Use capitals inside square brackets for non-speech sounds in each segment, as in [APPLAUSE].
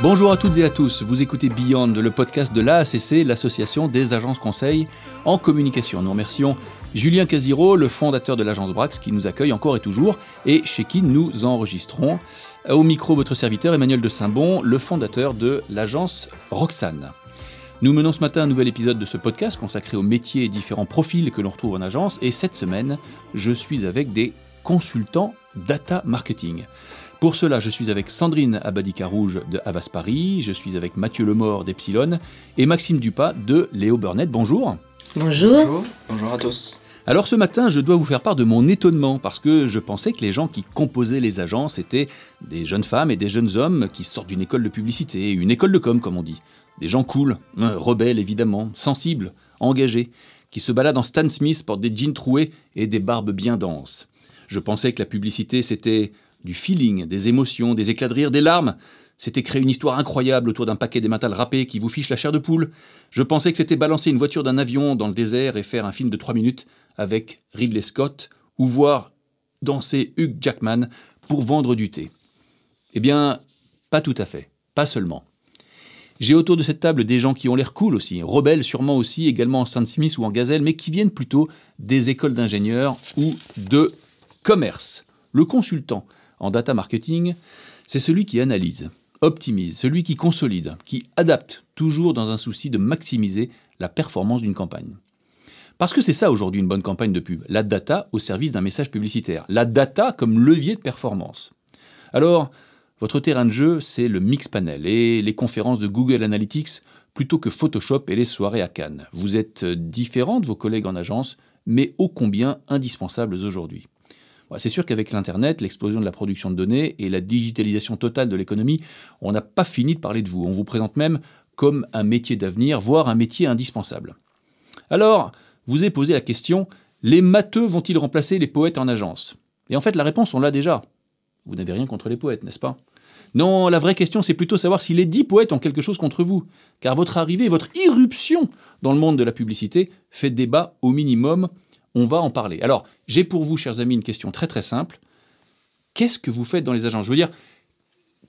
Bonjour à toutes et à tous, vous écoutez Beyond, le podcast de l'AACC, l'association des agences conseils en communication. Nous remercions Julien Casiro, le fondateur de l'agence Brax, qui nous accueille encore et toujours, et chez qui nous enregistrons. Au micro, votre serviteur Emmanuel de Saint-Bon, le fondateur de l'agence Roxane. Nous menons ce matin un nouvel épisode de ce podcast consacré aux métiers et différents profils que l'on retrouve en agence, et cette semaine, je suis avec des consultants data marketing. Pour cela, je suis avec Sandrine Abadika-Rouge de Havas Paris, je suis avec Mathieu Lemort d'Epsilon et Maxime Dupas de Léo Burnett. Bonjour. Bonjour. Bonjour. à tous. Alors ce matin, je dois vous faire part de mon étonnement parce que je pensais que les gens qui composaient les agences étaient des jeunes femmes et des jeunes hommes qui sortent d'une école de publicité, une école de com comme on dit. Des gens cool, hein, rebelles évidemment, sensibles, engagés, qui se baladent en Stan Smith, portent des jeans troués et des barbes bien denses. Je pensais que la publicité c'était du feeling, des émotions, des éclats de rire, des larmes. C'était créer une histoire incroyable autour d'un paquet d'émental râpé qui vous fiche la chair de poule. Je pensais que c'était balancer une voiture d'un avion dans le désert et faire un film de trois minutes avec Ridley Scott ou voir danser Hugh Jackman pour vendre du thé. Eh bien, pas tout à fait, pas seulement. J'ai autour de cette table des gens qui ont l'air cool aussi, rebelles sûrement aussi, également en Stan Smith ou en Gazelle, mais qui viennent plutôt des écoles d'ingénieurs ou de commerce. Le consultant, en data marketing, c'est celui qui analyse, optimise, celui qui consolide, qui adapte, toujours dans un souci de maximiser la performance d'une campagne. Parce que c'est ça aujourd'hui une bonne campagne de pub, la data au service d'un message publicitaire, la data comme levier de performance. Alors, votre terrain de jeu, c'est le mix panel et les conférences de Google Analytics plutôt que Photoshop et les soirées à Cannes. Vous êtes différent de vos collègues en agence, mais ô combien indispensables aujourd'hui. C'est sûr qu'avec l'Internet, l'explosion de la production de données et la digitalisation totale de l'économie, on n'a pas fini de parler de vous. On vous présente même comme un métier d'avenir, voire un métier indispensable. Alors, vous avez posé la question, les matheux vont-ils remplacer les poètes en agence? Et en fait, la réponse, on l'a déjà. Vous n'avez rien contre les poètes, n'est-ce pas? Non, la vraie question, c'est plutôt savoir si les dix poètes ont quelque chose contre vous. Car votre arrivée, votre irruption dans le monde de la publicité fait débat au minimum on va en parler. Alors, j'ai pour vous, chers amis, une question très très simple. Qu'est-ce que vous faites dans les agences? Je veux dire,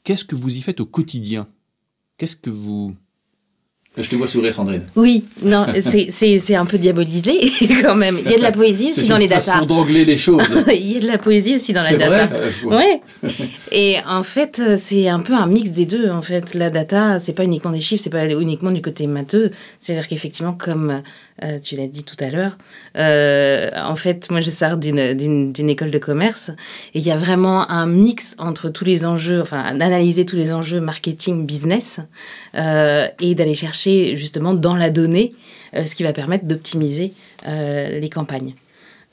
qu'est-ce que vous y faites au quotidien? Qu'est-ce que vous... Je te vois sourire, Sandrine. Oui, non, c'est un peu diabolisé [LAUGHS] quand même. Il y a de la poésie aussi dans les data. C'est une façon d'angler les choses. [LAUGHS] Il y a de la poésie aussi dans la data. Vrai ouais. [LAUGHS] Et en fait, c'est un peu un mix des deux. En fait, la data, c'est pas uniquement des chiffres, c'est pas uniquement du côté matheux. C'est-à-dire qu'effectivement, comme euh, tu l'as dit tout à l'heure. Euh, en fait, moi, je sors d'une école de commerce et il y a vraiment un mix entre tous les enjeux, enfin, d'analyser tous les enjeux marketing, business euh, et d'aller chercher justement dans la donnée ce qui va permettre d'optimiser les campagnes.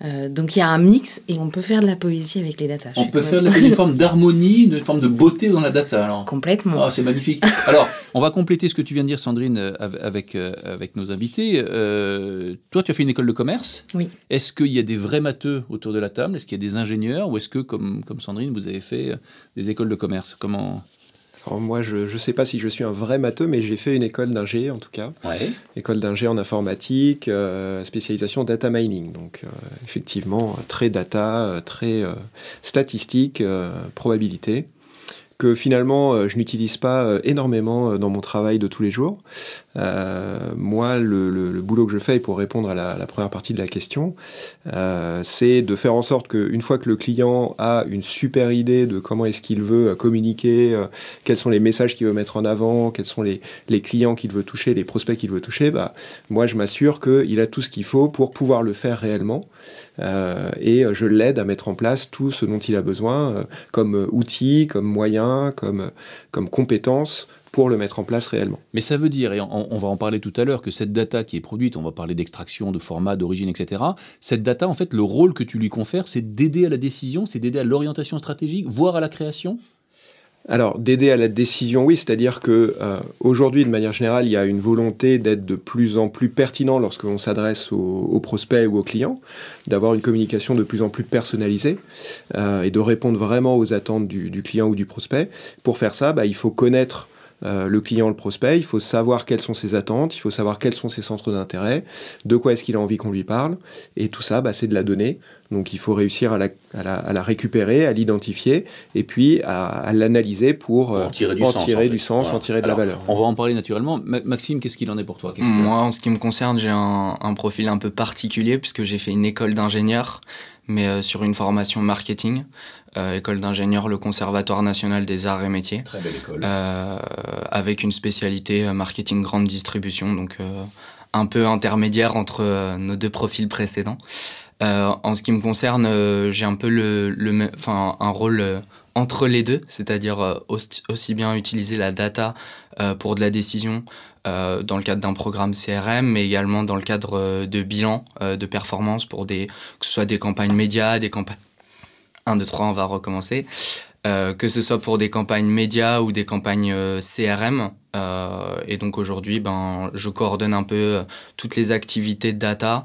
Euh, donc il y a un mix et on peut faire de la poésie avec les data. On peut faire de la une [LAUGHS] forme d'harmonie, une forme de beauté dans la data. Alors. Complètement. Ah, c'est magnifique. [LAUGHS] Alors, on va compléter ce que tu viens de dire, Sandrine, euh, avec, euh, avec nos invités. toi, tu as fait une école de commerce. Oui. Est-ce qu'il y a des vrais matheux autour de la table? Est-ce qu'il y a des ingénieurs? Ou est-ce que, comme, comme Sandrine, vous avez fait des écoles de commerce? Comment moi, je ne sais pas si je suis un vrai matheux, mais j'ai fait une école d'ingé en tout cas. École d'ingé en informatique, euh, spécialisation data mining. Donc euh, effectivement, très data, euh, très statistique, probabilité que finalement euh, je n'utilise pas euh, énormément euh, dans mon travail de tous les jours. moi, le, boulot que je fais pour répondre à la, première partie de la question, c'est de faire en sorte qu'une fois que le client a une super idée de comment est-ce qu'il veut communiquer, quels sont les messages qu'il veut mettre en avant, quels sont les, clients qu'il veut toucher, les prospects qu'il veut toucher, bah, moi je m'assure qu'il a tout ce qu'il faut pour pouvoir le faire réellement. et je l'aide à mettre en place tout ce dont il a besoin comme outils, comme moyens comme, comme compétence pour le mettre en place réellement. Mais ça veut dire, et on, va en parler tout à l'heure, que cette data qui est produite, on va parler d'extraction, de format, d'origine, etc., cette data, en fait, le rôle que tu lui confères, c'est d'aider à la décision, c'est d'aider à l'orientation stratégique, voire à la création? Alors, d'aider à la décision, oui, c'est-à-dire que euh, aujourd'hui, de manière générale, il y a une volonté d'être de plus en plus pertinent lorsque l'on s'adresse aux, prospects ou aux clients, d'avoir une communication de plus en plus personnalisée euh, et de répondre vraiment aux attentes du, client ou du prospect. Pour faire ça, bah, il faut connaître le client, le prospect. Il faut savoir quelles sont ses attentes, il faut savoir quels sont ses centres d'intérêt, de quoi est-ce qu'il a envie qu'on lui parle. Et tout ça, bah, c'est de la donnée. Donc il faut réussir à la, à la, récupérer, à l'identifier et puis à, l'analyser pour en tirer du sens, en, tirer de la valeur. On va en parler naturellement. Maxime, qu'est-ce qu'il en est pour toi? Moi, en ce qui me concerne, j'ai un, un, profil un peu particulier puisque j'ai fait une école d'ingénieur, mais sur une formation marketing. Euh, école d'ingénieur, le Conservatoire national des arts et métiers. Très belle école. Euh, avec une spécialité euh, marketing grande distribution, donc un peu intermédiaire entre nos deux profils précédents. en ce qui me concerne, j'ai un peu le, le un rôle entre les deux, c'est-à-dire aussi bien utiliser la data pour de la décision dans le cadre d'un programme CRM, mais également dans le cadre de bilan de performance pour des, que ce soit des campagnes médias, des campagnes 1, 2, 3, on va recommencer. Euh, que ce soit pour des campagnes médias ou des campagnes euh, CRM. Euh, et donc aujourd'hui, ben, je coordonne un peu toutes les activités data,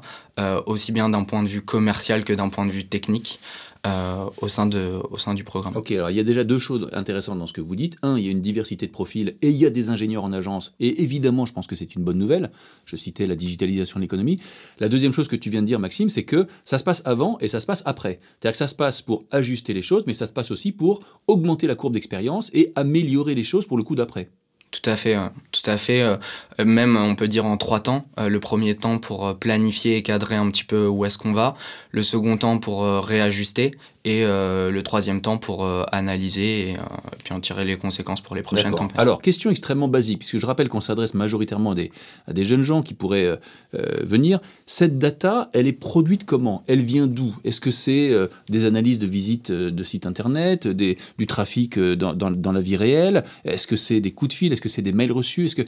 aussi bien d'un point de vue commercial que d'un point de vue technique. Euh, au, sein de, au sein du programme. Ok, alors il y a déjà deux choses intéressantes dans ce que vous dites. Un, il y a une diversité de profils et il y a des ingénieurs en agence. Et évidemment, je pense que c'est une bonne nouvelle. Je citais la digitalisation de l'économie. La deuxième chose que tu viens de dire, Maxime, c'est que ça se passe avant et ça se passe après. C'est-à-dire que ça se passe pour ajuster les choses, mais ça se passe aussi pour augmenter la courbe d'expérience et améliorer les choses pour le coup d'après. Tout à fait, tout à fait. Euh, même, on peut dire en trois temps. Euh, le premier temps pour planifier et cadrer un petit peu où est-ce qu'on va. Le second temps pour réajuster et euh, le troisième temps pour euh, analyser et, euh, puis en tirer les conséquences pour les prochaines campagnes. Alors, question extrêmement basique, puisque je rappelle qu'on s'adresse majoritairement à des, à des, jeunes gens qui pourraient venir. Cette data, elle est produite comment? Elle vient d'où? Est-ce que c'est des analyses de visites de sites internet, des, du trafic dans, dans, dans, la vie réelle? Est-ce que c'est des coups de fil? Est-ce que c'est des mails reçus? Est-ce que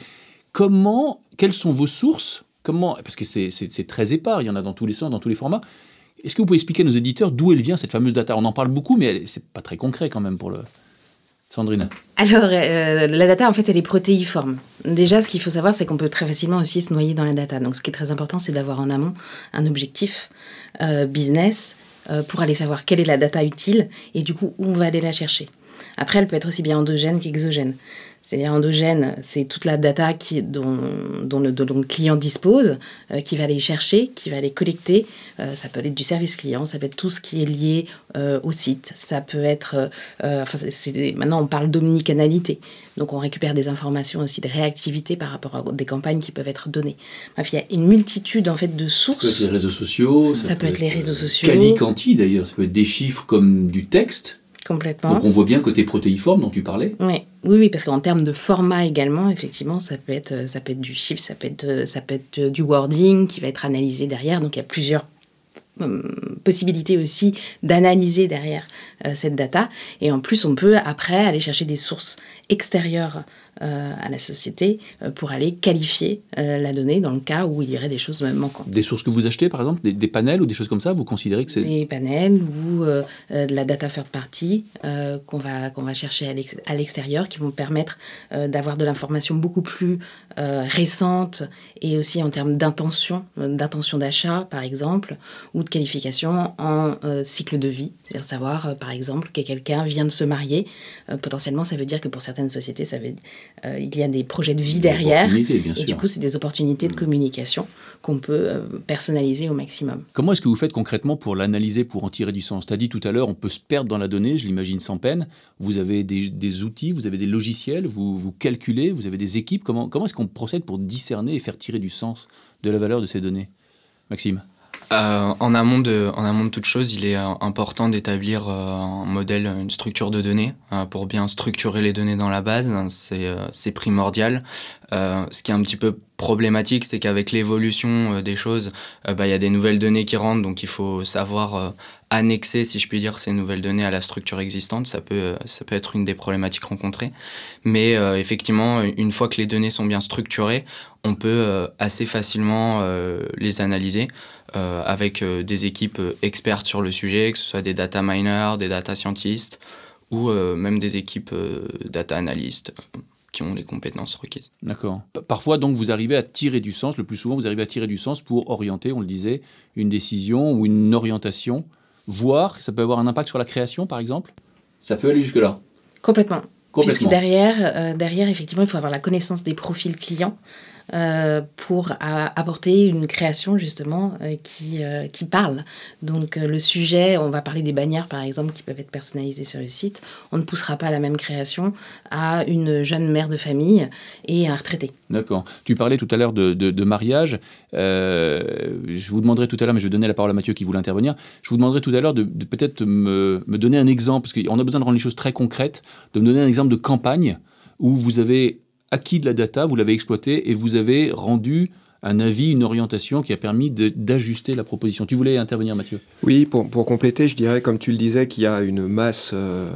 comment Quelles sont vos sources? Comment? Parce que c'est très épars, il y en a dans tous les sens, dans tous les formats. Est-ce que vous pouvez expliquer à nos éditeurs d'où elle vient, cette fameuse data? On en parle beaucoup, mais c'est pas très concret quand même pour le. Sandrine Alors, euh, la data, en fait, elle est protéiforme. Déjà, ce qu'il faut savoir, c'est qu'on peut très facilement aussi se noyer dans la data. Donc, ce qui est très important, c'est d'avoir en amont un objectif euh, business euh, pour aller savoir quelle est la data utile et du coup, où on va aller la chercher. Après, elle peut être aussi bien endogène qu'exogène. C'est-à-dire endogène, c'est toute la data qui, dont, dont, le, client dispose, euh, qui va aller chercher, qui va aller collecter. Euh, ça peut être du service client, ça peut être tout ce qui est lié euh, au site. Ça peut être... enfin, maintenant, on parle d'omnicanalité. Donc, on récupère des informations aussi de réactivité par rapport à des campagnes qui peuvent être données. Bref, il y a une multitude, en fait, de sources. Ça peut être les réseaux sociaux. Ça, peut, être, les réseaux sociaux. Calicanti, d'ailleurs. Ça peut être des chiffres comme du texte. Complètement. Donc on voit bien le côté protéiforme dont tu parlais. Oui, oui, oui parce qu'en termes de format également, effectivement, ça peut être, ça peut être du chiffre, ça peut être, ça peut être du wording qui va être analysé derrière. Donc il y a plusieurs euh, possibilités aussi d'analyser derrière euh, cette data. Et en plus, on peut après aller chercher des sources extérieures euh, à la société euh, pour aller qualifier euh, la donnée dans le cas où il y aurait des choses manquantes. Des sources que vous achetez, par exemple, des, panels ou des choses comme ça, vous considérez que c'est... Des panels ou de la data third party qu'on va, qu'on va chercher à l'extérieur, qui vont permettre d'avoir de l'information beaucoup plus récente et aussi en termes d'intention, d'intention d'achat, par exemple, ou de qualification en cycle de vie. C'est-à-dire savoir, par exemple, que quelqu'un vient de se marier. potentiellement, ça veut dire que pour certaines sociétés, ça veut euh, il y a des projets de vie derrière. et du coup, c'est des opportunités de mm. communication qu'on peut euh, personnaliser au maximum. Comment est-ce que vous faites concrètement pour l'analyser, pour en tirer du sens? Tu as dit tout à l'heure, on peut se perdre dans la donnée, je l'imagine sans peine. Vous avez des, outils, vous avez des logiciels, vous, vous calculez, vous avez des équipes. Comment, comment est-ce qu'on procède pour discerner et faire tirer du sens de la valeur de ces données? Maxime euh, en, amont de, en amont de toute chose, il est euh, important d'établir euh, un modèle, une structure de données pour bien structurer les données dans la base. C'est primordial. ce qui est un petit peu problématique, c'est qu'avec l'évolution des choses, bah, il y a des nouvelles données qui rentrent, donc il faut savoir annexer, si je puis dire, ces nouvelles données à la structure existante. Ça peut, ça peut être une des problématiques rencontrées. Mais effectivement, une fois que les données sont bien structurées, on peut assez facilement les analyser. Euh, avec euh, des équipes euh, expertes sur le sujet, que ce soit des data miners, des data scientists ou même des équipes data analystes qui ont les compétences requises. D'accord. Parfois, donc, vous arrivez à tirer du sens, le plus souvent, vous arrivez à tirer du sens pour orienter, on le disait, une décision ou une orientation, voire ça peut avoir un impact sur la création, par exemple? Ça peut aller jusque-là Complètement. Puisque derrière, derrière, effectivement, il faut avoir la connaissance des profils clients. Euh, pour apporter une création justement euh, qui, euh, qui parle. Donc le sujet, on va parler des bannières par exemple qui peuvent être personnalisées sur le site. On ne poussera pas la même création à une jeune mère de famille et un retraité. D'accord. Tu parlais tout à l'heure de, de, mariage. je vous demanderai tout à l'heure, mais je vais donner la parole à Mathieu qui voulait intervenir. Je vous demanderai tout à l'heure de, de peut-être me, me, donner un exemple, parce qu'on a besoin de rendre les choses très concrètes, de me donner un exemple de campagne où vous avez acquis de la data, vous l'avez exploité et vous avez rendu un avis, une orientation qui a permis d'ajuster la proposition. Tu voulais intervenir, Mathieu? Oui, pour, compléter, je dirais, comme tu le disais, qu'il y a une masse euh,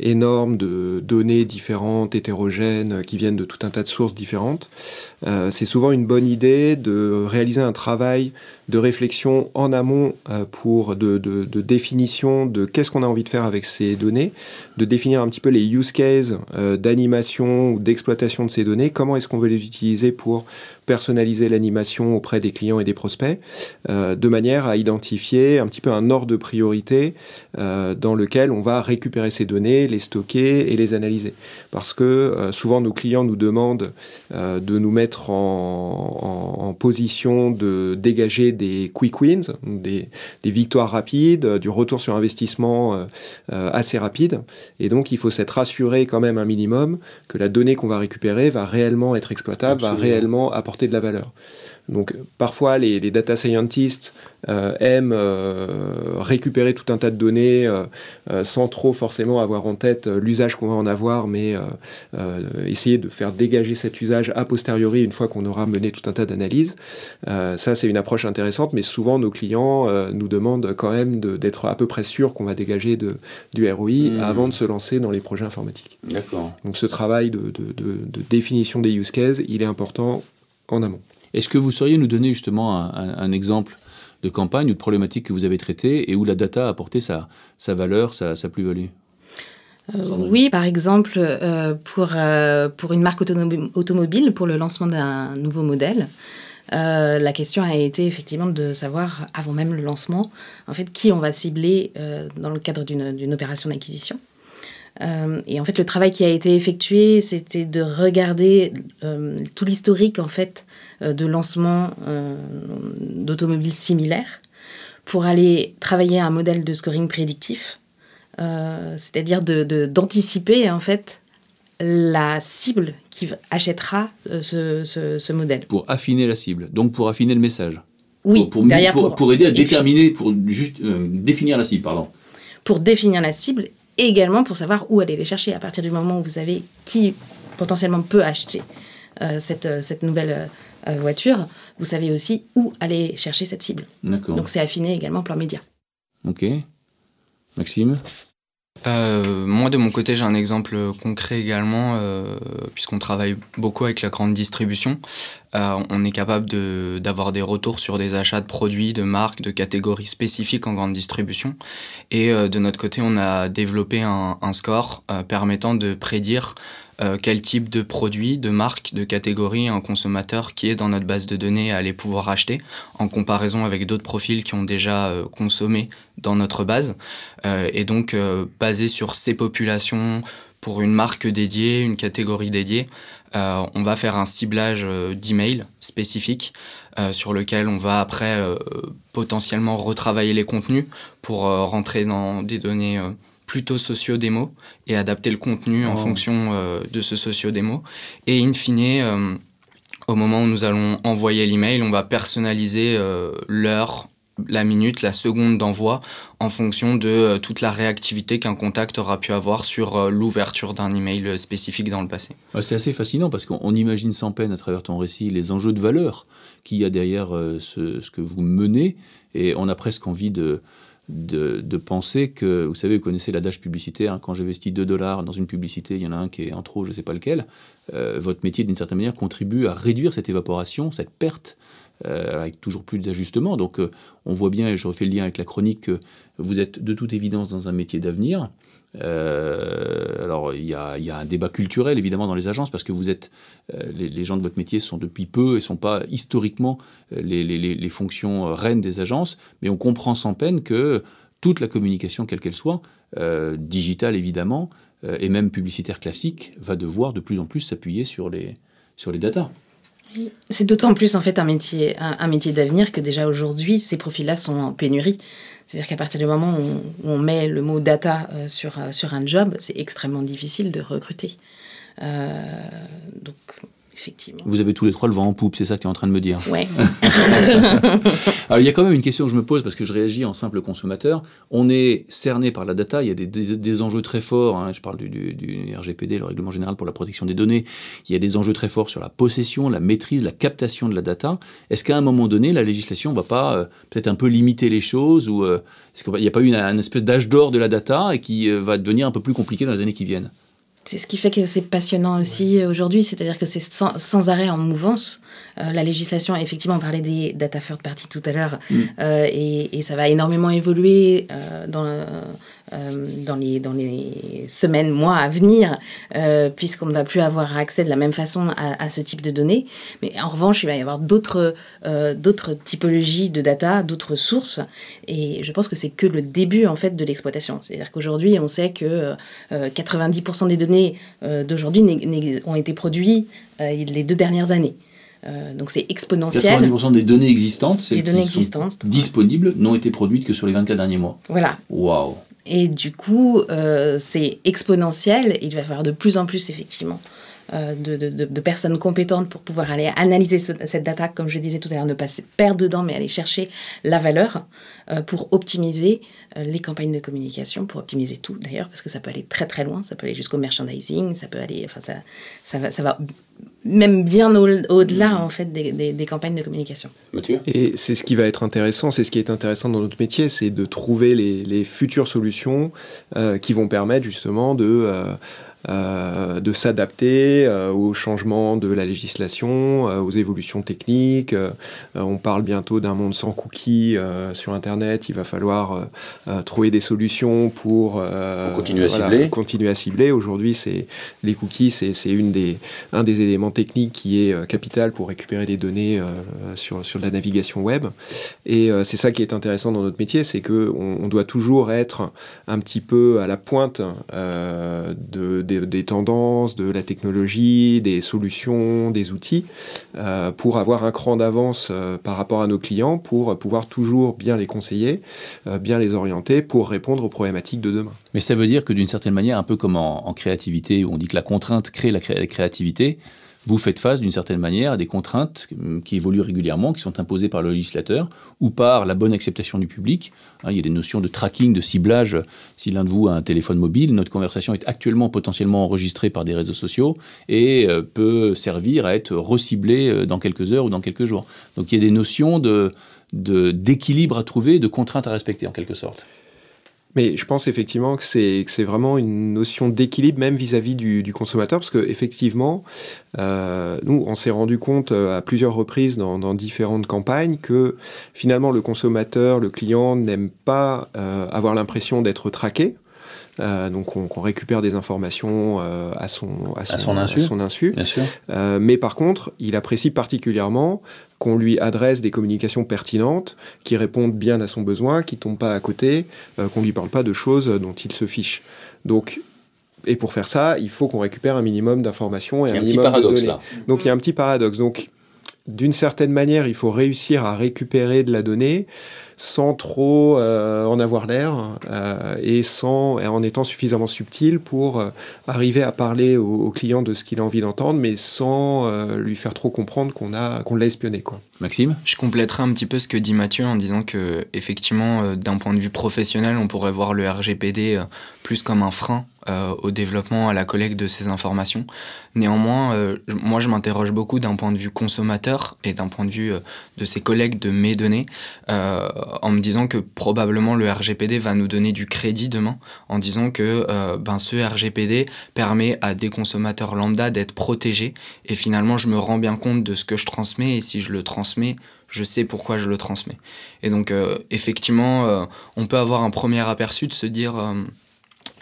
énorme de données différentes, hétérogènes, qui viennent de tout un tas de sources différentes. Euh, c'est souvent une bonne idée de réaliser un travail de réflexion en amont euh, pour de, de, définition de qu'est-ce qu'on a envie de faire avec ces données, de définir un petit peu les use cases d'animation ou d'exploitation de ces données, comment est-ce qu'on veut les utiliser pour personnaliser l'animation auprès des clients et des prospects, euh, de manière à identifier un petit peu un ordre de priorité euh, dans lequel on va récupérer ces données, les stocker et les analyser. Parce que euh, souvent nos clients nous demandent de nous mettre en, en, position de dégager des quick wins, des, des victoires rapides, du retour sur investissement assez rapide. Et donc il faut s'être rassuré quand même un minimum que la donnée qu'on va récupérer va réellement être exploitable, va réellement apporter de la valeur. Donc parfois les, data scientists euh, aiment euh, récupérer tout un tas de données euh, sans trop forcément avoir en tête l'usage qu'on va en avoir, mais essayer de faire dégager cet usage a posteriori une fois qu'on aura mené tout un tas d'analyses. ça c'est une approche intéressante, mais souvent nos clients nous demandent quand même d'être à peu près sûr qu'on va dégager de, du ROI mmh. avant de se lancer dans les projets informatiques. D'accord. Donc ce travail de, de, de définition des use cases, il est important en amont. Est-ce que vous sauriez nous donner justement un, exemple de campagne ou de problématique que vous avez traitée et où la data a apporté sa, sa valeur, sa, plus-value? Euh, oui, par exemple, euh, pour, euh, pour une marque automobile, pour le lancement d'un nouveau modèle, la question a été effectivement de savoir, avant même le lancement, en fait, qui on va cibler dans le cadre d'une opération d'acquisition. Euh, et en fait, le travail qui a été effectué, c'était de regarder euh, tout l'historique en fait euh, de lancement d'automobiles similaires pour aller travailler un modèle de scoring prédictif, c'est-à-dire d'anticiper de, en fait la cible qui achètera ce, ce, modèle. Pour affiner la cible, donc pour affiner le message. Oui, pour, pour, pour, aider à déterminer, pour juste définir la cible, pardon. Pour définir la cible et également pour savoir où aller les chercher à partir du moment où vous savez qui potentiellement peut acheter euh, cette, euh, cette, nouvelle euh, voiture, vous savez aussi où aller chercher cette cible. Donc c'est affiné également plan média. Ok. Maxime? Euh, moi, de mon côté, j'ai un exemple concret également, euh, puisqu'on travaille beaucoup avec la grande distribution. Euh, on est capable d'avoir des retours sur des achats de produits, de marques, de catégories spécifiques en grande distribution. Et de notre côté, on a développé un, score permettant de prédire euh, quel type de produit, de marque, de catégorie un consommateur qui est dans notre base de données allait pouvoir acheter en comparaison avec d'autres profils qui ont déjà euh, consommé dans notre base. Euh, et donc, basé sur ces populations, pour une marque dédiée, une catégorie dédiée, on va faire un ciblage d'email spécifique sur lequel on va après potentiellement retravailler les contenus pour rentrer dans des données plutôt socio-démo et adapter le contenu en oh. fonction euh, de ce socio-démo. Et in fine, euh, au moment où nous allons envoyer l'email, on va personnaliser euh, l'heure, la minute, la seconde d'envoi en fonction de toute la réactivité qu'un contact aura pu avoir sur l'ouverture d'un email spécifique dans le passé. C'est assez fascinant parce qu'on imagine sans peine à travers ton récit les enjeux de valeur qu'il y a derrière ce, ce, que vous menez et on a presque envie de, de, penser que, vous savez, vous connaissez l'adage publicitaire, hein, quand j'investis 2 dollars dans une publicité, il y en a un qui est en trop, je ne sais pas lequel, euh, votre métier, d'une certaine manière, contribue à réduire cette évaporation, cette perte, euh, avec toujours plus d'ajustements. Donc euh, on voit bien, et je refais le lien avec la chronique, que vous êtes de toute évidence dans un métier d'avenir. Euh, alors, il y, a, un débat culturel, évidemment, dans les agences, parce que vous êtes, euh, les, gens de votre métier sont depuis peu et ne sont pas historiquement euh, les, fonctions reines des agences, mais on comprend sans peine que toute la communication, quelle qu'elle soit, digitale évidemment, et même publicitaire classique, va devoir de plus en plus s'appuyer sur les, sur les datas. C'est d'autant plus en fait un métier, un, métier d'avenir que déjà aujourd'hui, ces profils-là sont en pénurie. C'est-à-dire qu'à partir du moment où on, met le mot data sur, sur un job, c'est extrêmement difficile de recruter. donc effectivement. Vous avez tous les trois le vent en poupe, c'est ça que tu es en train de me dire Oui. [LAUGHS] Alors il y a quand même une question que je me pose parce que je réagis en simple consommateur. On est cerné par la data, il y a des, enjeux très forts, hein. je parle du, RGPD, le Règlement Général pour la Protection des Données, il y a des enjeux très forts sur la possession, la maîtrise, la captation de la data. Est-ce qu'à un moment donné, la législation ne va pas euh, peut-être un peu limiter les choses ou euh, est-ce qu'il n'y a pas eu une, espèce d'âge d'or de la data et qui euh, va devenir un peu plus compliqué dans les années qui viennent? C'est ce qui fait que c'est passionnant aussi aujourd'hui, c'est-à-dire que c'est sans, arrêt en mouvance. Euh, la législation, effectivement, on parlait des data third party tout à l'heure, mm. euh, et, ça va énormément évoluer euh, dans, dans, les, dans les semaines, mois à venir, euh, puisqu'on ne va plus avoir accès de la même façon à, ce type de données. Mais en revanche, il va y avoir d'autres euh, d'autres typologies de data, d'autres sources, et je pense que c'est que le début en fait de l'exploitation. C'est-à-dire qu'aujourd'hui, on sait que 90% des données d'aujourd'hui ont été produites les deux dernières années. donc c'est exponentiel. 90% des données existantes, celles données qui existantes, sont disponibles, n'ont été produites que sur les 24 derniers mois. Voilà. Waouh. Et du coup, euh, c'est exponentiel. Il va falloir de plus en plus, effectivement, euh, de, personnes compétentes pour pouvoir aller analyser cette data, comme je disais tout à l'heure, ne pas se perdre dedans, mais aller chercher la valeur euh, pour optimiser les campagnes de communication, pour optimiser tout d'ailleurs, parce que ça peut aller très très loin, ça peut aller jusqu'au merchandising, ça peut aller, enfin ça, ça va même bien au-delà en fait des, campagnes de communication. Et c'est ce qui va être intéressant, c'est ce qui est intéressant dans notre métier, c'est de trouver les, futures solutions euh, qui vont permettre justement de euh, euh, de s'adapter euh, aux changements de la législation, euh, aux évolutions techniques. on parle bientôt d'un monde sans cookies sur Internet. Il va falloir trouver des solutions pour, continuer à cibler. Continuer à cibler. Aujourd'hui, c'est les cookies, c'est une des un des éléments techniques qui est capital pour récupérer des données sur sur de la navigation web. Et c'est ça qui est intéressant dans notre métier, c'est que on, doit toujours être un petit peu à la pointe de des, tendances, de la technologie, des solutions, des outils, euh, pour avoir un cran d'avance euh, par rapport à nos clients, pour pouvoir toujours bien les conseiller, euh, bien les orienter, pour répondre aux problématiques de demain. Mais ça veut dire que d'une certaine manière, un peu comme en, créativité, où on dit que la contrainte crée la créativité, vous faites face d'une certaine manière à des contraintes qui évoluent régulièrement, qui sont imposées par le législateur ou par la bonne acceptation du public. Hein, il y a des notions de tracking, de ciblage. Si l'un de vous a un téléphone mobile, notre conversation est actuellement potentiellement enregistrée par des réseaux sociaux et euh, peut servir à être reciblée euh, dans quelques heures ou dans quelques jours. Donc il y a des notions d'équilibre à trouver, de contraintes à respecter en quelque sorte. Mais je pense effectivement que c'est vraiment une notion d'équilibre même vis-à-vis du, consommateur, parce qu'effectivement, euh, nous, on s'est rendu compte euh, à plusieurs reprises dans, différentes campagnes que finalement le consommateur, le client n'aime pas euh, avoir l'impression d'être traqué. Euh, donc on, récupère des informations à, son, à, son, insu. son insu. mais par contre, il apprécie particulièrement qu'on lui adresse des communications pertinentes, qui répondent bien à son besoin, qui tombent pas à côté, euh, qu'on lui parle pas de choses dont il se fiche. Donc, et pour faire ça, il faut qu'on récupère un minimum d'informations et un, minimum petit paradoxe, de données. Là. Donc il y a un petit paradoxe. Donc d'une certaine manière, il faut réussir à récupérer de la donnée sans trop euh, en avoir l'air euh, et sans en étant suffisamment subtil pour euh, arriver à parler au, client de ce qu'il a envie d'entendre, mais sans lui faire trop comprendre qu'on a qu'on l'a espionné quoi. Maxime, je compléterai un petit peu ce que dit Mathieu en disant que effectivement, d'un point de vue professionnel, on pourrait voir le RGPD plus comme un frein euh, au développement, à la collecte de ces informations. Néanmoins, euh, moi je m'interroge beaucoup d'un point de vue consommateur et d'un point de vue euh, de ces collectes de mes données, en me disant que probablement le RGPD va nous donner du crédit demain, en disant que ben, ce RGPD permet à des consommateurs lambda d'être protégés, et finalement je me rends bien compte de ce que je transmets, et si je le transmets, je sais pourquoi je le transmets. Et donc effectivement, on peut avoir un premier aperçu de se dire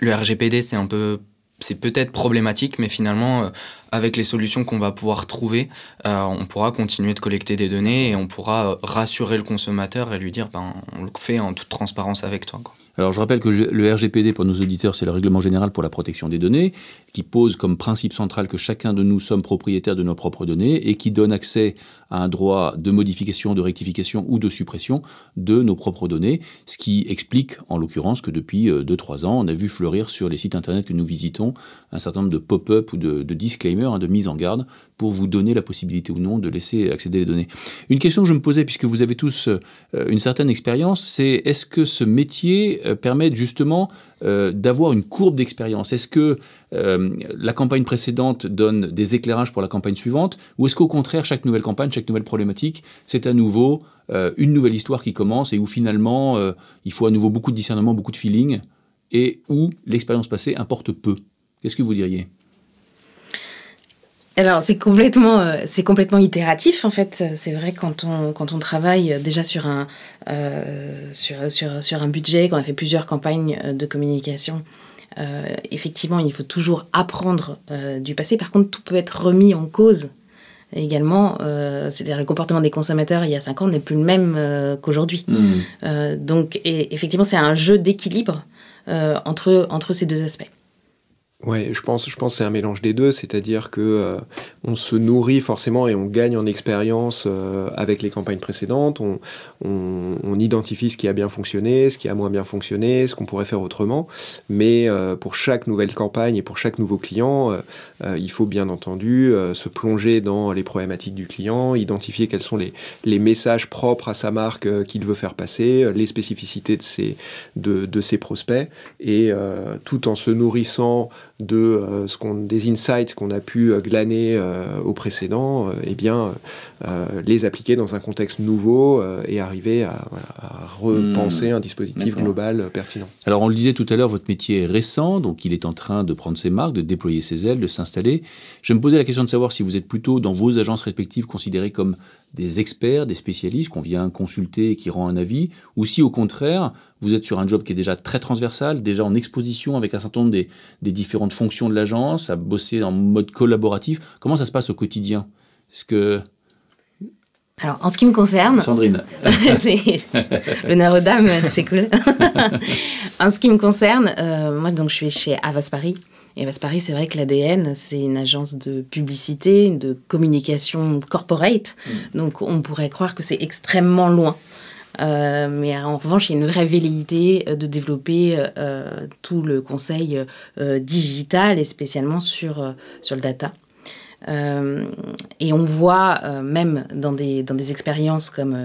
le RGPD, c'est un peu c'est peut-être problématique, mais finalement, euh, avec les solutions qu'on va pouvoir trouver, euh, on pourra continuer de collecter des données et on pourra rassurer le consommateur et lui dire ben, on le fait en toute transparence avec toi. Alors je rappelle que le RGPD pour nos auditeurs, c'est le règlement général pour la protection des données, qui pose comme principe central que chacun de nous sommes propriétaires de nos propres données et qui donne accès à un droit de modification, de rectification ou de suppression de nos propres données, ce qui explique en l'occurrence que depuis 2-3 euh, ans, on a vu fleurir sur les sites internet que nous visitons un certain nombre de pop-up ou de, disclaimers, hein, de mise en garde, pour vous donner la possibilité ou non de laisser accéder les données. Une question que je me posais, puisque vous avez tous euh, une certaine expérience, c'est est-ce que ce métier euh, permet justement euh, d'avoir une courbe d'expérience. Est-ce que la campagne précédente donne des éclairages pour la campagne suivante Ou est-ce qu'au contraire, chaque nouvelle campagne, chaque nouvelle problématique, c'est à nouveau une nouvelle histoire qui commence et où finalement il faut à nouveau beaucoup de discernement, beaucoup de feeling et où l'expérience passée importe peu? Qu'est-ce que vous diriez? Alors c'est complètement, euh, c'est complètement itératif en fait. C'est vrai quand on, quand on travaille déjà sur un, euh, sur, sur, sur, un budget, qu'on a fait plusieurs campagnes euh, de communication, effectivement il faut toujours apprendre du passé. Par contre tout peut être remis en cause également. C'est-à-dire le comportement des consommateurs il y a cinq ans n'est plus le même qu'aujourd'hui. Mmh. donc et, effectivement c'est un jeu d'équilibre entre, entre ces deux aspects. Ouais, je pense, je pense c'est un mélange des deux, c'est-à-dire que euh, on se nourrit forcément et on gagne en expérience euh, avec les campagnes précédentes. On, on, identifie ce qui a bien fonctionné, ce qui a moins bien fonctionné, ce qu'on pourrait faire autrement. Mais euh, pour chaque nouvelle campagne et pour chaque nouveau client, il faut bien entendu se plonger dans les problématiques du client, identifier quels sont les, les messages propres à sa marque qu'il veut faire passer, les spécificités de ses, de, de ses prospects, et tout en se nourrissant de euh, ce qu'on, des insights qu'on a pu euh, glaner euh, au précédent, et eh bien, les appliquer dans un contexte nouveau et arriver à, repenser un dispositif global pertinent. Alors, on le disait tout à l'heure, votre métier est récent, donc il est en train de prendre ses marques, de déployer ses ailes, de s'installer. Je me posais la question de savoir si vous êtes plutôt dans vos agences respectives considérées comme des experts, des spécialistes qu'on vient consulter et qui rend un avis, ou si au contraire, vous êtes sur un job qui est déjà très transversal, déjà en exposition avec un certain nombre des, différentes fonctions de l'agence, à bosser en mode collaboratif. Comment ça se passe au quotidien? Est-ce que... Alors, en ce qui me concerne... Sandrine. L'honneur aux dames, c'est cool. [LAUGHS] en ce qui me concerne, euh, moi, donc, je suis chez Avas Paris. Et Paris, c'est vrai que l'ADN, c'est une agence de publicité, de communication corporate. Mm. Donc on pourrait croire que c'est extrêmement loin. Euh, mais en revanche, il y a une vraie velléité euh, de développer euh, tout le conseil digital et spécialement sur, sur le data. et on voit même dans des, dans des expériences comme,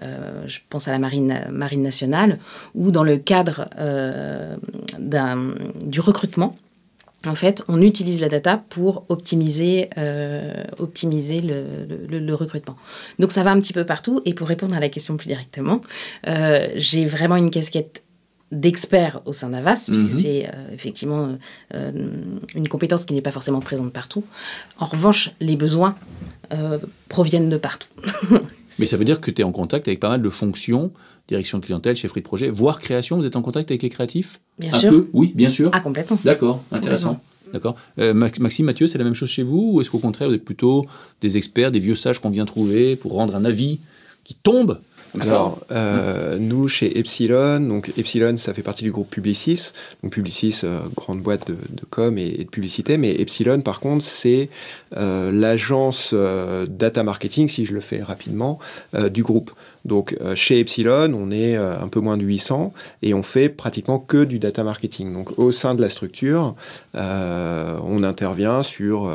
je pense à la marine, marine nationale, ou dans le cadre du recrutement, en fait, on utilise la data pour optimiser, euh, optimiser le, recrutement. Donc ça va un petit peu partout. Et pour répondre à la question plus directement, euh, j'ai vraiment une casquette d'expert au sein d'Avas, puisque mhm. c'est euh, effectivement une compétence qui n'est pas forcément présente partout. En revanche, les besoins proviennent de partout. [LAUGHS] Mais ça veut dire que tu es en contact avec pas mal de fonctions direction clientèle, chefferie de projet, voire création. Vous êtes en contact avec les créatifs Bien sûr. oui, bien sûr. Ah, complètement. D'accord, intéressant. D'accord. Euh, Maxime, Mathieu, c'est la même chose chez vous Ou est-ce qu'au contraire, vous êtes plutôt des experts, des vieux sages qu'on vient trouver pour rendre un avis qui tombe alors, euh, nous, chez Epsilon, donc Epsilon, ça fait partie du groupe Publicis. Donc Publicis, euh, grande boîte de, com et, de publicité. Mais Epsilon, par contre, c'est euh, l'agence data marketing, si je le fais rapidement, du groupe. Donc chez Epsilon, on est un peu moins de 800 et on fait pratiquement que du data marketing. Donc au sein de la structure, on intervient sur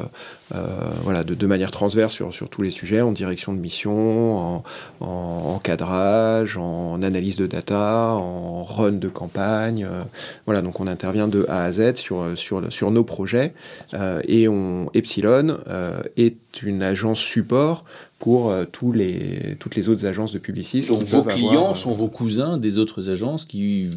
euh, voilà, de, de, manière transverse sur, sur, tous les sujets, en direction de mission, en, en, cadrage, en analyse de data, en run de campagne. Euh, voilà, donc on intervient de A à Z sur, sur, sur nos projets. Euh, et on, Epsilon est une agence support pour tous les, toutes les autres agences de publicistes. Donc vos clients sont vos cousins des autres agences qui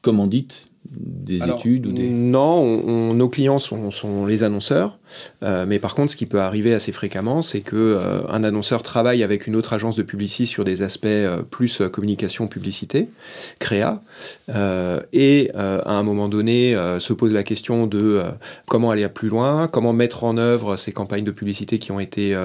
commanditent des études ou des... Non, nos clients sont, sont les annonceurs. Euh, mais par contre, ce qui peut arriver assez fréquemment, c'est que euh, un annonceur travaille avec une autre agence de publicité sur des aspects euh, plus communication, publicité, créa, et à un moment donné se pose la question de comment aller plus loin, comment mettre en œuvre ces campagnes de publicité qui ont été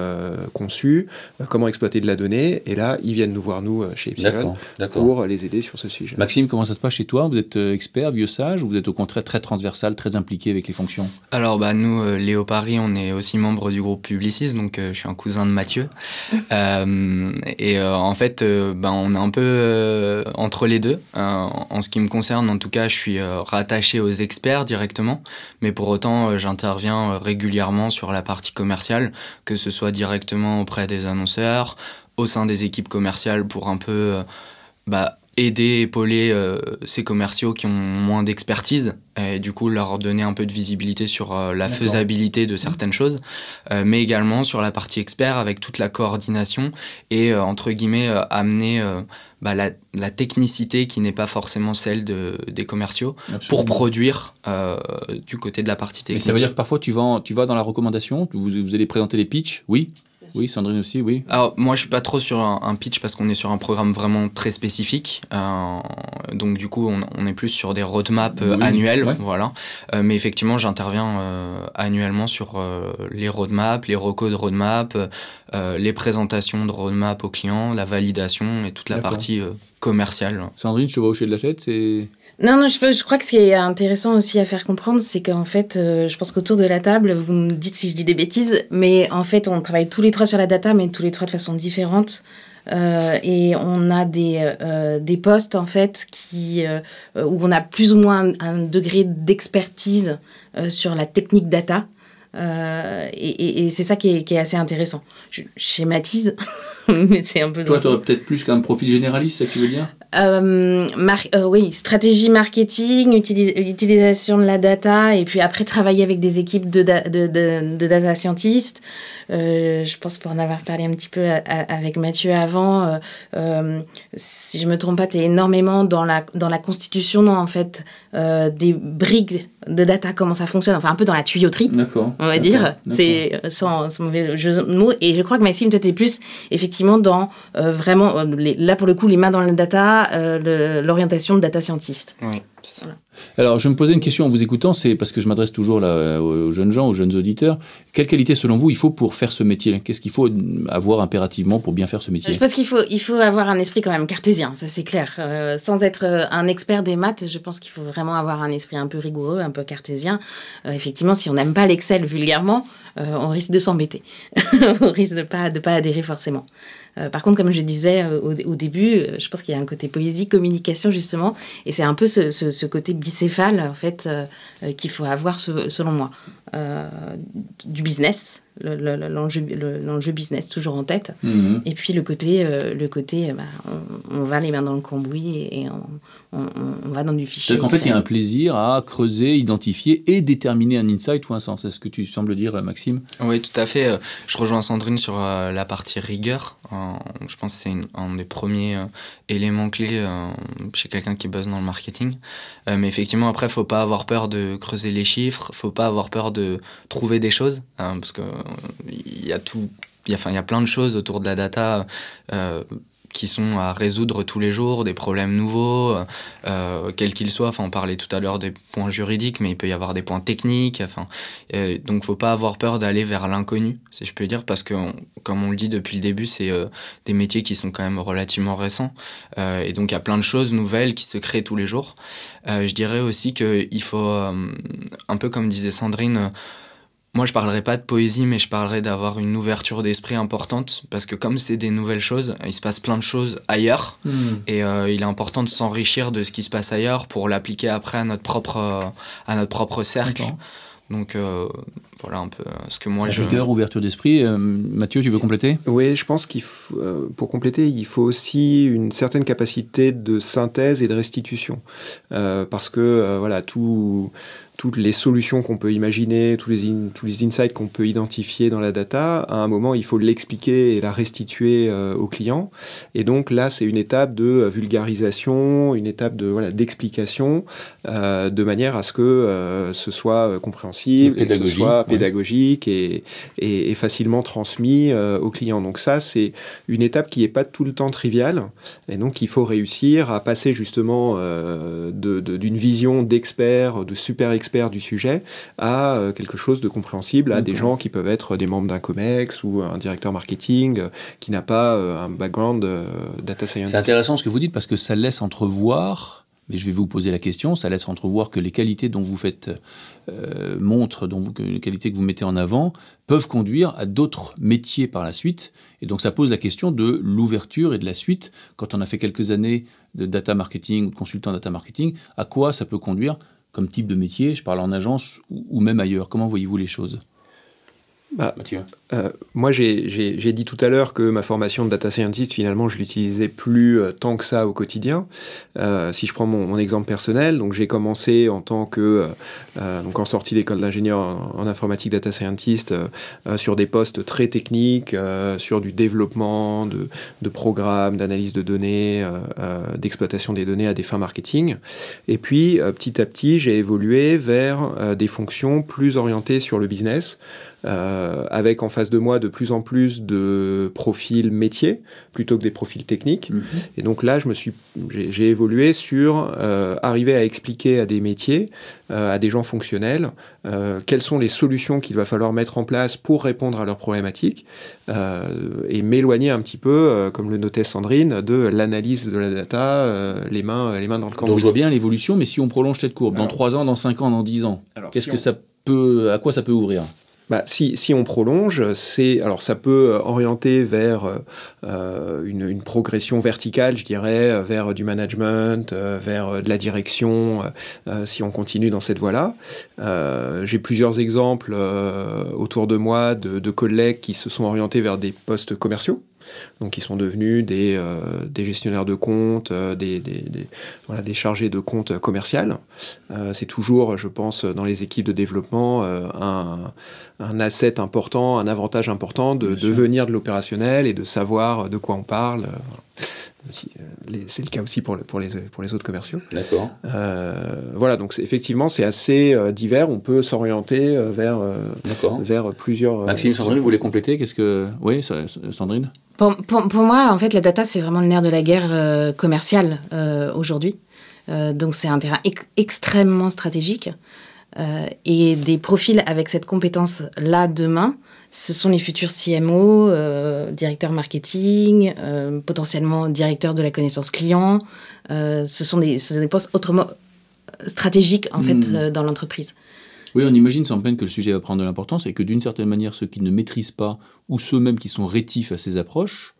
conçues, comment exploiter de la donnée. Et là, ils viennent nous voir nous chez Epsilon pour les aider sur ce sujet. Maxime, comment ça se passe chez toi? Vous êtes expert, vieux ou vous êtes au contraire très transversal, très impliqué avec les fonctions Alors, bah, nous, Léopard Paris, on est aussi membre du groupe Publicis, donc euh, je suis un cousin de Mathieu. [LAUGHS] Euh, et euh, en fait, ben, on est un peu entre les deux. en ce qui me concerne, en tout cas, je suis rattaché aux experts directement, mais pour autant, j'interviens régulièrement sur la partie commerciale, que ce soit directement auprès des annonceurs, au sein des équipes commerciales pour un peu bah, aider, épauler euh, ces commerciaux qui ont moins d'expertise et du coup leur donner un peu de visibilité sur euh, la faisabilité de certaines choses, euh, mais également sur la partie expert avec toute la coordination et entre guillemets amener bah, la, la, technicité qui n'est pas forcément celle de, des commerciaux pour produire du côté de la partie technique. Et ça veut dire que parfois tu vas, tu vas dans la recommandation, vous, vous allez présenter les pitchs, oui oui, Sandrine aussi, oui. Alors, moi, je suis pas trop sur un, pitch parce qu'on est sur un programme vraiment très spécifique. Euh, donc, du coup, on, est plus sur des roadmaps euh, annuels. Voilà. Euh, mais effectivement, j'interviens annuellement sur les roadmaps, les recos de roadmap, les présentations de roadmap aux clients, la validation et toute la partie commerciale. Sandrine, je vois hocher de la tête, c'est. Non, non, je, je, crois que ce qui est intéressant aussi à faire comprendre, c'est qu'en fait, euh, je pense qu'autour de la table, vous me dites si je dis des bêtises, mais en fait, on travaille tous les trois sur la data, mais tous les trois de façon différente. Euh, et on a des, euh, des postes, en fait, qui, où on a plus ou moins un, degré d'expertise sur la technique data. Et, et, c'est ça qui est, qui est, assez intéressant. Je schématise, [LAUGHS] mais c'est un peu... Toi, tu aurais peut-être plus qu'un profil généraliste, ça tu veux dire? Euh, euh, oui, stratégie marketing, utilisation de la data, et puis après travailler avec des équipes de, de, de, data scientists. Euh, je pense pour en avoir parlé un petit peu avec Mathieu avant, si je me trompe pas, tu es énormément dans la, dans la constitution en fait, des briques de data, comment ça fonctionne, enfin un peu dans la tuyauterie, on va dire, c'est sans, sans, mauvais jeu de mots. Et je crois que Maxime, toi, tu es plus effectivement dans vraiment, là pour le coup, les mains dans la data euh, l'orientation de data scientist. Oui, Alors, je me posais une question en vous écoutant, c'est parce que je m'adresse toujours là, aux jeunes gens, aux jeunes auditeurs. Quelle qualité, selon vous, il faut pour faire ce métier? Qu'est-ce qu'il faut avoir impérativement pour bien faire ce métier? Je pense qu'il faut, il faut avoir un esprit quand même cartésien, ça c'est clair. Euh, sans être euh, un expert des maths, je pense qu'il faut vraiment avoir un esprit un peu rigoureux, un peu cartésien. effectivement, si on n'aime pas l'Excel vulgairement, on risque de s'embêter. [LAUGHS] on risque de ne pas, de pas adhérer forcément. Euh, par contre, comme je disais euh, au, début, euh, je pense qu'il y a un côté poésie, communication justement, et c'est un peu ce, côté bicéphale en fait qu'il faut avoir selon moi. du business, l'enjeu business toujours en tête. Mhm. Et puis le côté, le côté bah, on, va les mains dans le cambouis et, on, va dans du fichier. En fait, il y a un plaisir à creuser, identifier et déterminer un insight ou un sens. C'est ce que tu sembles dire, Maxime Oui, tout à fait. Je rejoins Sandrine sur la partie rigueur. je pense que c'est un des premiers euh, éléments clés euh, chez quelqu'un qui bosse dans le marketing. Euh, mais effectivement, après, il faut pas avoir peur de creuser les chiffres, faut pas avoir peur de trouver des choses, hein, parce que il y a tout, il y a plein de choses autour de la data qui sont à résoudre tous les jours, des problèmes nouveaux, euh, quels qu'ils soient. Enfin, on parlait tout à l'heure des points juridiques, mais il peut y avoir des points techniques. Enfin, euh, donc, faut pas avoir peur d'aller vers l'inconnu, si je peux dire, parce que, comme on le dit depuis le début, c'est euh, des métiers qui sont quand même relativement récents. Euh, et donc, il y a plein de choses nouvelles qui se créent tous les jours. je dirais aussi qu'il faut, un peu comme disait Sandrine, moi, je parlerai pas de poésie, mais je parlerai d'avoir une ouverture d'esprit importante, parce que comme c'est des nouvelles choses, il se passe plein de choses ailleurs, hmm. et euh, il est important de s'enrichir de ce qui se passe ailleurs pour l'appliquer après à notre propre, à notre propre cercle. Donc euh, voilà un peu euh, ce que moi La je. Rigueur, ouverture d'esprit. Mathieu, tu veux compléter? Oui, je pense qu'il faut, pour compléter, il faut aussi une certaine capacité de synthèse et de restitution, parce que voilà tout toutes les solutions qu'on peut imaginer, tous les, tous les insights qu'on peut identifier dans la data, à un moment, il faut l'expliquer et la restituer euh, au client. Et donc là, c'est une étape de euh, vulgarisation, une étape de voilà, d'explication, euh, de manière à ce que ce soit compréhensible, et, ce soit pédagogique et, et, facilement transmis au client. Donc ça, c'est une étape qui n'est pas tout le temps triviale. Et donc, il faut réussir à passer justement d'une vision d'expert, de super expert, du sujet à euh, quelque chose de compréhensible à des gens qui peuvent être des membres d'un COMEX ou un directeur marketing euh, qui n'a pas euh, un background data science. C'est intéressant ce que vous dites parce que ça laisse entrevoir mais je vais vous poser la question, ça laisse entrevoir que les qualités dont vous faites montre, dont les qualités que vous mettez en avant, peuvent conduire à d'autres métiers par la suite. Et donc ça pose la question de l'ouverture et de la suite. Quand on a fait quelques années de data marketing ou de consultant data marketing, à quoi ça peut conduire comme type de métier Je parle en agence ou, même ailleurs. Comment voyez-vous les choses? Bah, euh, moi, j'ai dit tout à l'heure que ma formation de data scientist, finalement, je l'utilisais plus euh, tant que ça au quotidien. Euh, si je prends mon, exemple personnel, donc j'ai commencé en tant que, donc en sortie d'école d'ingénieur en, informatique data scientist, sur des postes très techniques, sur du développement de, de programmes, d'analyse de données, d'exploitation des données à des fins marketing. Et puis, petit à petit, j'ai évolué vers des fonctions plus orientées sur le business. Euh, avec en face de moi de plus en plus de profils métiers plutôt que des profils techniques. Mhm. Et donc là, je me suis, j'ai évolué sur euh, arriver à expliquer à des métiers, euh, à des gens fonctionnels, quelles sont les solutions qu'il va falloir mettre en place pour répondre à leurs problématiques et m'éloigner un petit peu, comme le notait Sandrine, de l'analyse de la data, les mains, les mains dans le cambouis. Donc je vois bien l'évolution, mais si on prolonge cette courbe, dans 3 ans, dans 5 ans, dans 10 ans, qu'est-ce que ça peut, à quoi ça peut ouvrir? Bah, si, si, on prolonge, c'est alors ça peut orienter vers euh, une, une, progression verticale, je dirais, vers du management, euh, vers de la direction, euh, si on continue dans cette voie-là. J'ai plusieurs exemples autour de moi de, de, collègues qui se sont orientés vers des postes commerciaux donc ils sont devenus des, euh, des gestionnaires de comptes, euh, des, des, voilà, des, chargés de comptes commercial. Euh, c'est toujours, je pense, dans les équipes de développement, un, un, asset important, un avantage important de, de venir de l'opérationnel et de savoir de quoi on parle. C'est le cas aussi pour, pour, les, pour les autres commerciaux. D'accord. voilà, donc effectivement, c'est assez divers. On peut s'orienter vers, vers plusieurs. Maxime, Sandrine, vous voulez compléter? Qu'est-ce que. Oui, Sandrine? Pour, pour, moi, en fait, la data, c'est vraiment le nerf de la guerre euh, commerciale euh, aujourd'hui. Euh, donc, c'est un terrain extrêmement stratégique. et des profils avec cette compétence-là demain, ce sont les futurs CMO, directeurs marketing, potentiellement directeurs de la connaissance client. ce, sont des, ce, sont des, postes autrement stratégiques, en fait, hmm. dans l'entreprise. Oui, on imagine sans peine que le sujet va prendre de l'importance et que d'une certaine manière, ceux qui ne maîtrisent pas ou ceux même qui sont rétifs à ces approches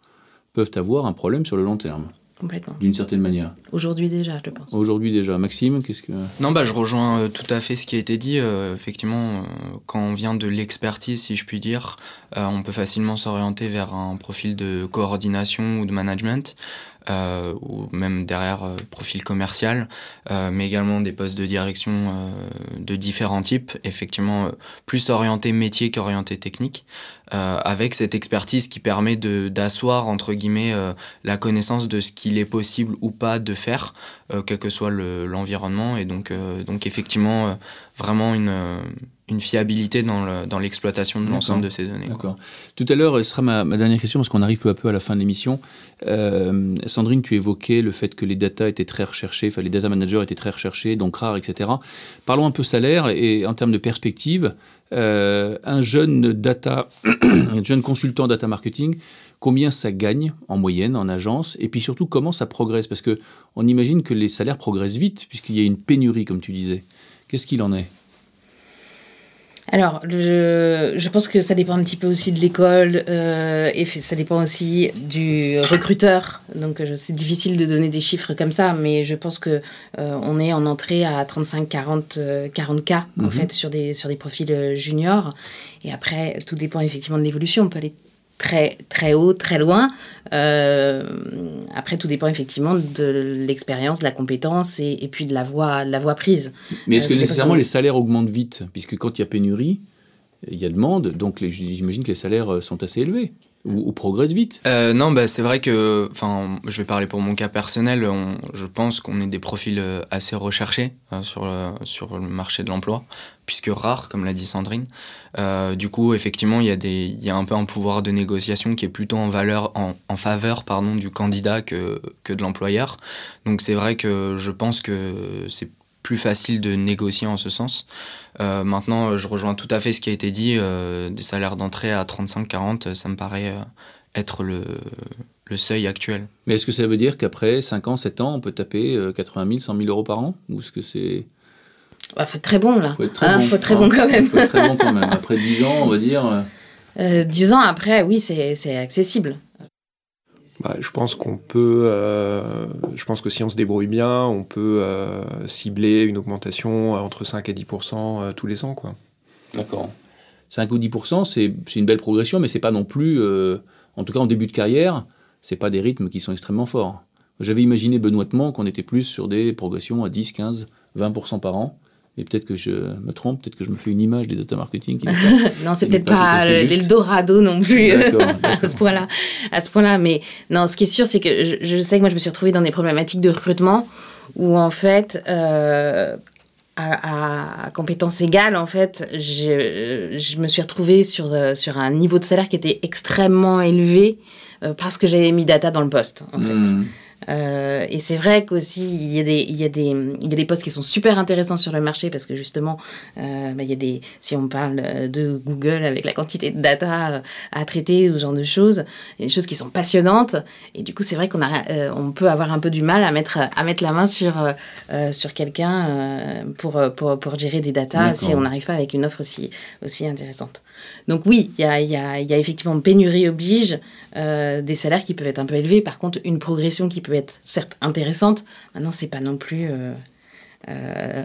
peuvent avoir un problème sur le long terme. Complètement. D'une certaine manière. Aujourd'hui déjà, je pense. Aujourd'hui déjà. Maxime, qu'est-ce que... Non, bah, je rejoins euh, tout à fait ce qui a été dit. Euh, effectivement, euh, quand on vient de l'expertise, si je puis dire, on peut facilement s'orienter vers un profil de coordination ou de management. Euh, ou même derrière euh, profil commercial, euh, mais également des postes de direction de différents types, effectivement plus orientés métier qu'orientés technique, avec cette expertise qui permet d'asseoir entre guillemets la connaissance de ce qu'il est possible ou pas de faire, quel que soit l'environnement, et donc, donc effectivement vraiment une une fiabilité dans l'exploitation de l'ensemble de ces données. D'accord. Tout à l'heure, ce sera ma, dernière question parce qu'on arrive peu à peu à la fin de l'émission. Euh, Sandrine, tu évoquais le fait que les data étaient très recherchés, enfin les data managers étaient très recherchés, donc rares, etc. Parlons un peu salaire et en termes de perspective. Euh, un jeune data, [COUGHS] un jeune consultant data marketing, combien ça gagne en moyenne en agence? Et puis surtout comment ça progresse? Parce que on imagine que les salaires progressent vite puisqu'il y a une pénurie comme tu disais. Qu'est-ce qu'il en est? Alors, je, je, pense que ça dépend un petit peu aussi de l'école euh, et ça dépend aussi du recruteur. Donc, c'est difficile de donner des chiffres comme ça, mais je pense que euh, on est en entrée à 35, 40, 40 cas en mhm. fait sur des sur des profils euh, juniors. Et après, tout dépend effectivement de l'évolution. On peut aller très, très haut, très loin. après, tout dépend effectivement de l'expérience, de la compétence et, puis de la voie, la voie prise. Mais est-ce que nécessairement les salaires augmentent vite? Puisque quand il y a pénurie, il y a demande, donc j'imagine que les salaires sont assez élevés ou, progresse vite euh, Non, bah, c'est vrai que, enfin, je vais parler pour mon cas personnel, je pense qu'on est des profils euh, assez recherchés euh, sur, le, sur le marché de l'emploi, puisque rares, comme l'a dit Sandrine. du coup, effectivement, il y, a y a un peu un pouvoir de négociation qui est plutôt en, valeur, en, en faveur pardon, du candidat que, que de l'employeur. Donc c'est vrai que je pense que c'est plus facile de négocier en ce sens. Euh, maintenant, je rejoins tout à fait ce qui a été dit. Euh, des salaires d'entrée à 35-40, ça me paraît euh, être le, le, seuil actuel. Mais est-ce que ça veut dire qu'après 5 ans, 7 ans, on peut taper 80 000, 100 000 euros par an? Ou est-ce que c'est... Il bah, faut être très bon là. Faut être très, hein, bon. Faut très bon quand même. faut être très bon quand même. Après 10 ans, on va dire. 10 ans après, oui, c'est accessible. Bah, je pense qu'on peut, euh, je pense que si on se débrouille bien, on peut euh, cibler une augmentation entre 5 et 10% euh, tous les ans. quoi. D'accord. 5 ou 10% c'est une belle progression, mais c'est pas non plus, en tout cas en début de carrière, c'est pas des rythmes qui sont extrêmement forts. J'avais imaginé benoîtement qu'on était plus sur des progressions à 10, 15, 20% par an. Et peut-être que je me trompe, peut-être que je me fais une image des data marketing. [LAUGHS] non, c'est peut-être pas, l'Eldorado non plus [LAUGHS] à ce point-là. À ce point-là, mais non, ce qui est sûr, c'est que je, sais que moi, je me suis retrouvée dans des problématiques de recrutement où en fait, euh, à, compétences égales, en fait, je, je me suis retrouvée sur, euh, sur un niveau de salaire qui était extrêmement élevé euh, parce que j'avais mis data dans le poste, en fait. Euh, et c'est vrai qu'aussi, il y, a des, il, y a des, il y a des postes qui sont super intéressants sur le marché parce que justement, euh, bah, il y a des, si on parle euh, de Google avec la quantité de data à traiter ou ce genre de choses, il y a des choses qui sont passionnantes. Et du coup, c'est vrai qu'on a, on peut avoir un peu du mal à mettre, à mettre la main sur, sur quelqu'un pour, pour, pour, gérer des datas si on n'arrive pas avec une offre aussi, aussi intéressante. Donc oui, il y a, y, a, y a, effectivement pénurie oblige, des salaires qui peuvent être un peu élevés. Par contre, une progression qui peut être certes intéressante. Maintenant, c'est pas non plus euh, euh,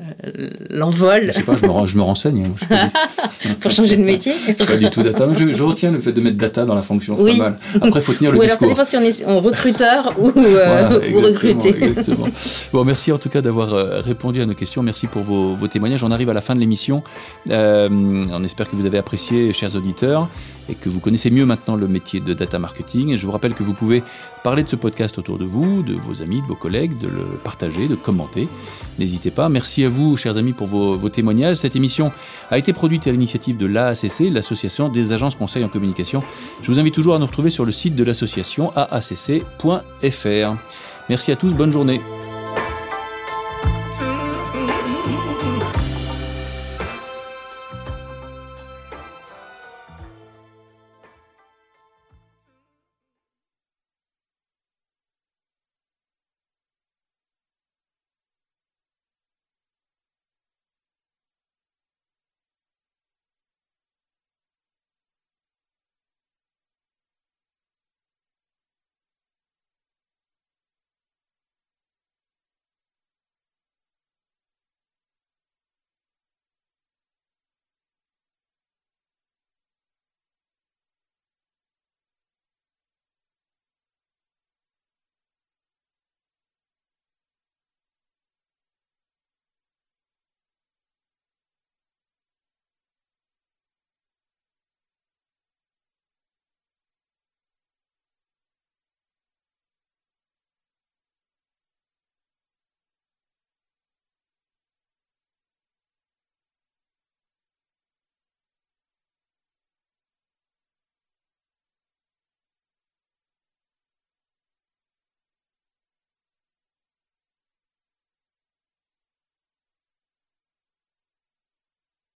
l'envol. Je sais pas, je me, je me renseigne. Hein, [LAUGHS] Pour changer de métier Pas du tout data. Je, retiens le fait de mettre data dans la fonction, c'est pas mal. Après, il faut tenir le [LAUGHS] ou discours. alors, ça dépend si on est recruteur ou, euh, recruté. Exactement. Bon, merci en tout cas d'avoir euh, répondu à nos questions. Merci pour vos, vos témoignages. On arrive à la fin de l'émission. on espère que vous avez apprécié, chers auditeurs et que vous connaissez mieux maintenant le métier de data marketing. Et je vous rappelle que vous pouvez parler de ce podcast autour de vous, de vos amis, de vos collègues, de le partager, de commenter. N'hésitez pas. Merci à vous, chers amis, pour vos, témoignages. Cette émission a été produite à l'initiative de l'AACC, l'Association des agences conseils en communication. Je vous invite toujours à nous retrouver sur le site de l'association aacc.fr. Merci à tous, bonne journée.